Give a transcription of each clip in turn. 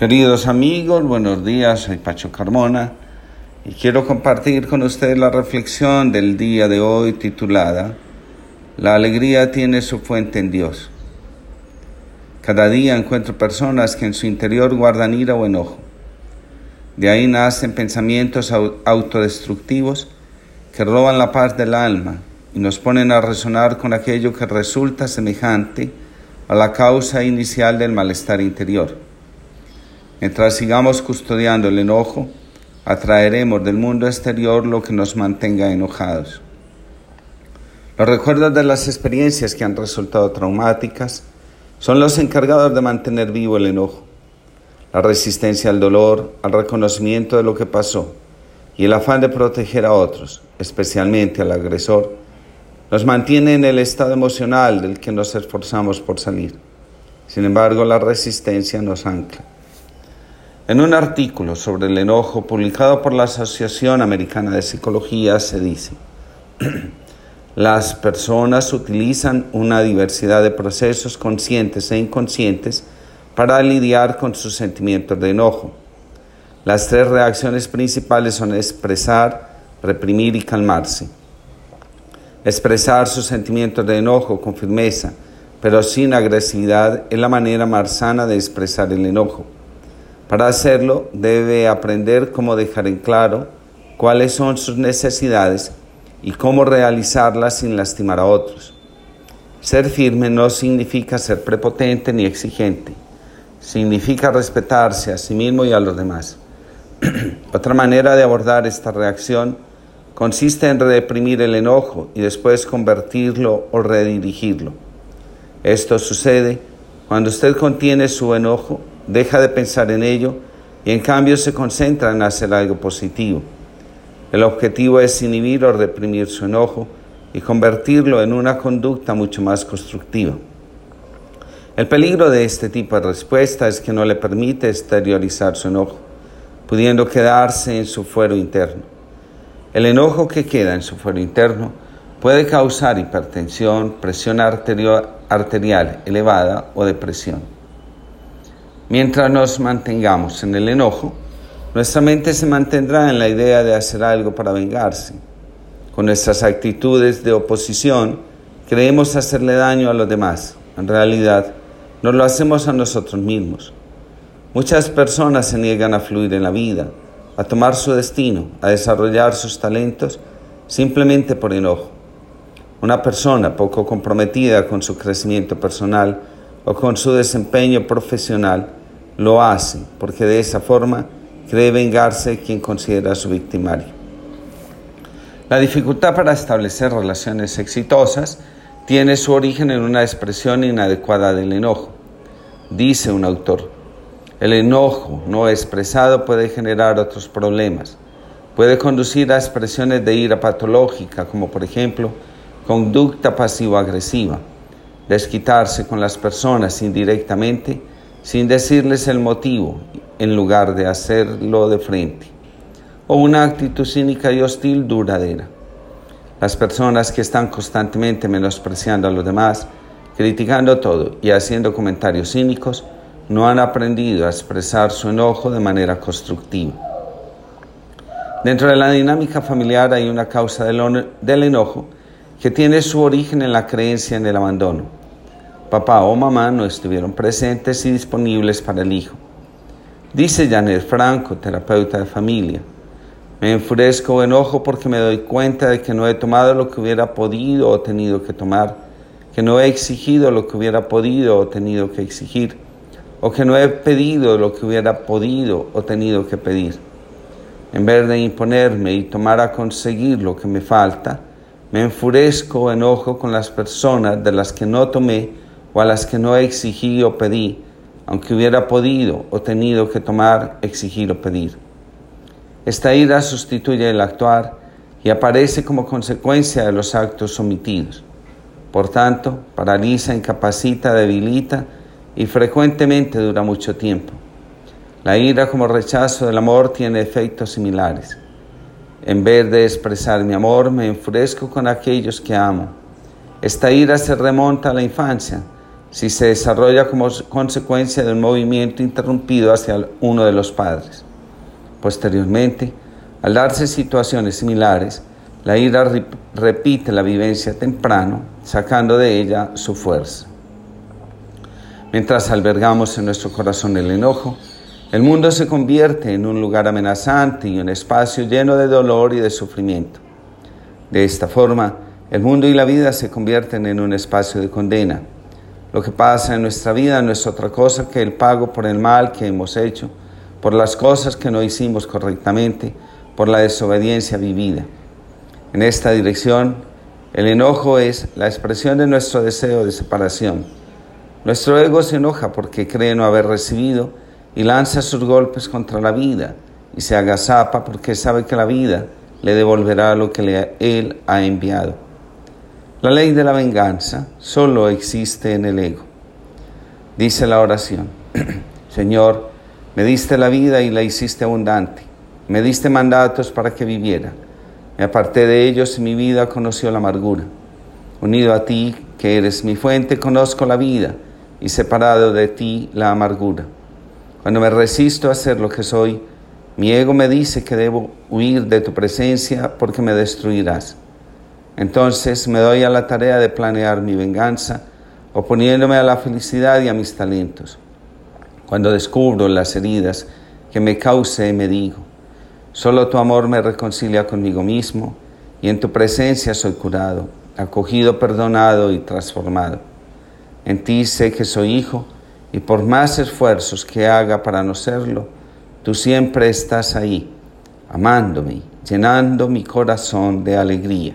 Queridos amigos, buenos días, soy Pacho Carmona y quiero compartir con ustedes la reflexión del día de hoy titulada La alegría tiene su fuente en Dios. Cada día encuentro personas que en su interior guardan ira o enojo. De ahí nacen pensamientos autodestructivos que roban la paz del alma y nos ponen a resonar con aquello que resulta semejante a la causa inicial del malestar interior. Mientras sigamos custodiando el enojo, atraeremos del mundo exterior lo que nos mantenga enojados. Los recuerdos de las experiencias que han resultado traumáticas son los encargados de mantener vivo el enojo. La resistencia al dolor, al reconocimiento de lo que pasó y el afán de proteger a otros, especialmente al agresor, nos mantiene en el estado emocional del que nos esforzamos por salir. Sin embargo, la resistencia nos ancla. En un artículo sobre el enojo publicado por la Asociación Americana de Psicología se dice, las personas utilizan una diversidad de procesos conscientes e inconscientes para lidiar con sus sentimientos de enojo. Las tres reacciones principales son expresar, reprimir y calmarse. Expresar sus sentimientos de enojo con firmeza, pero sin agresividad, es la manera más sana de expresar el enojo. Para hacerlo debe aprender cómo dejar en claro cuáles son sus necesidades y cómo realizarlas sin lastimar a otros. Ser firme no significa ser prepotente ni exigente, significa respetarse a sí mismo y a los demás. Otra manera de abordar esta reacción consiste en reprimir el enojo y después convertirlo o redirigirlo. Esto sucede cuando usted contiene su enojo deja de pensar en ello y en cambio se concentra en hacer algo positivo. El objetivo es inhibir o reprimir su enojo y convertirlo en una conducta mucho más constructiva. El peligro de este tipo de respuesta es que no le permite exteriorizar su enojo, pudiendo quedarse en su fuero interno. El enojo que queda en su fuero interno puede causar hipertensión, presión arterial elevada o depresión. Mientras nos mantengamos en el enojo, nuestra mente se mantendrá en la idea de hacer algo para vengarse. Con nuestras actitudes de oposición, creemos hacerle daño a los demás. En realidad, nos lo hacemos a nosotros mismos. Muchas personas se niegan a fluir en la vida, a tomar su destino, a desarrollar sus talentos simplemente por enojo. Una persona poco comprometida con su crecimiento personal o con su desempeño profesional lo hace porque de esa forma cree vengarse quien considera su victimario. La dificultad para establecer relaciones exitosas tiene su origen en una expresión inadecuada del enojo. Dice un autor, el enojo no expresado puede generar otros problemas. Puede conducir a expresiones de ira patológica, como por ejemplo conducta pasivo-agresiva, desquitarse con las personas indirectamente sin decirles el motivo en lugar de hacerlo de frente, o una actitud cínica y hostil duradera. Las personas que están constantemente menospreciando a los demás, criticando todo y haciendo comentarios cínicos, no han aprendido a expresar su enojo de manera constructiva. Dentro de la dinámica familiar hay una causa del, enojo que tiene su origen en la creencia en el abandono papá o mamá no estuvieron presentes y disponibles para el hijo. Dice Janet Franco, terapeuta de familia, me enfurezco o enojo porque me doy cuenta de que no he tomado lo que hubiera podido o tenido que tomar, que no he exigido lo que hubiera podido o tenido que exigir, o que no he pedido lo que hubiera podido o tenido que pedir. En vez de imponerme y tomar a conseguir lo que me falta, me enfurezco o enojo con las personas de las que no tomé o a las que no exigí o pedí, aunque hubiera podido o tenido que tomar, exigir o pedir. Esta ira sustituye el actuar y aparece como consecuencia de los actos omitidos. Por tanto, paraliza, incapacita, debilita y frecuentemente dura mucho tiempo. La ira como rechazo del amor tiene efectos similares. En vez de expresar mi amor, me enfurezco con aquellos que amo. Esta ira se remonta a la infancia si se desarrolla como consecuencia de un movimiento interrumpido hacia uno de los padres. Posteriormente, al darse situaciones similares, la ira repite la vivencia temprano, sacando de ella su fuerza. Mientras albergamos en nuestro corazón el enojo, el mundo se convierte en un lugar amenazante y un espacio lleno de dolor y de sufrimiento. De esta forma, el mundo y la vida se convierten en un espacio de condena. Lo que pasa en nuestra vida no es otra cosa que el pago por el mal que hemos hecho, por las cosas que no hicimos correctamente, por la desobediencia vivida. En esta dirección, el enojo es la expresión de nuestro deseo de separación. Nuestro ego se enoja porque cree no haber recibido y lanza sus golpes contra la vida y se agazapa porque sabe que la vida le devolverá lo que él ha enviado. La ley de la venganza solo existe en el ego. Dice la oración, Señor, me diste la vida y la hiciste abundante, me diste mandatos para que viviera, me aparté de ellos y mi vida conoció la amargura. Unido a ti, que eres mi fuente, conozco la vida y separado de ti la amargura. Cuando me resisto a ser lo que soy, mi ego me dice que debo huir de tu presencia porque me destruirás. Entonces me doy a la tarea de planear mi venganza, oponiéndome a la felicidad y a mis talentos. Cuando descubro las heridas que me cause, me digo, solo tu amor me reconcilia conmigo mismo y en tu presencia soy curado, acogido, perdonado y transformado. En ti sé que soy hijo y por más esfuerzos que haga para no serlo, tú siempre estás ahí, amándome, llenando mi corazón de alegría.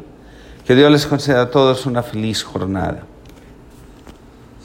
Que Dios les conceda a todos una feliz jornada.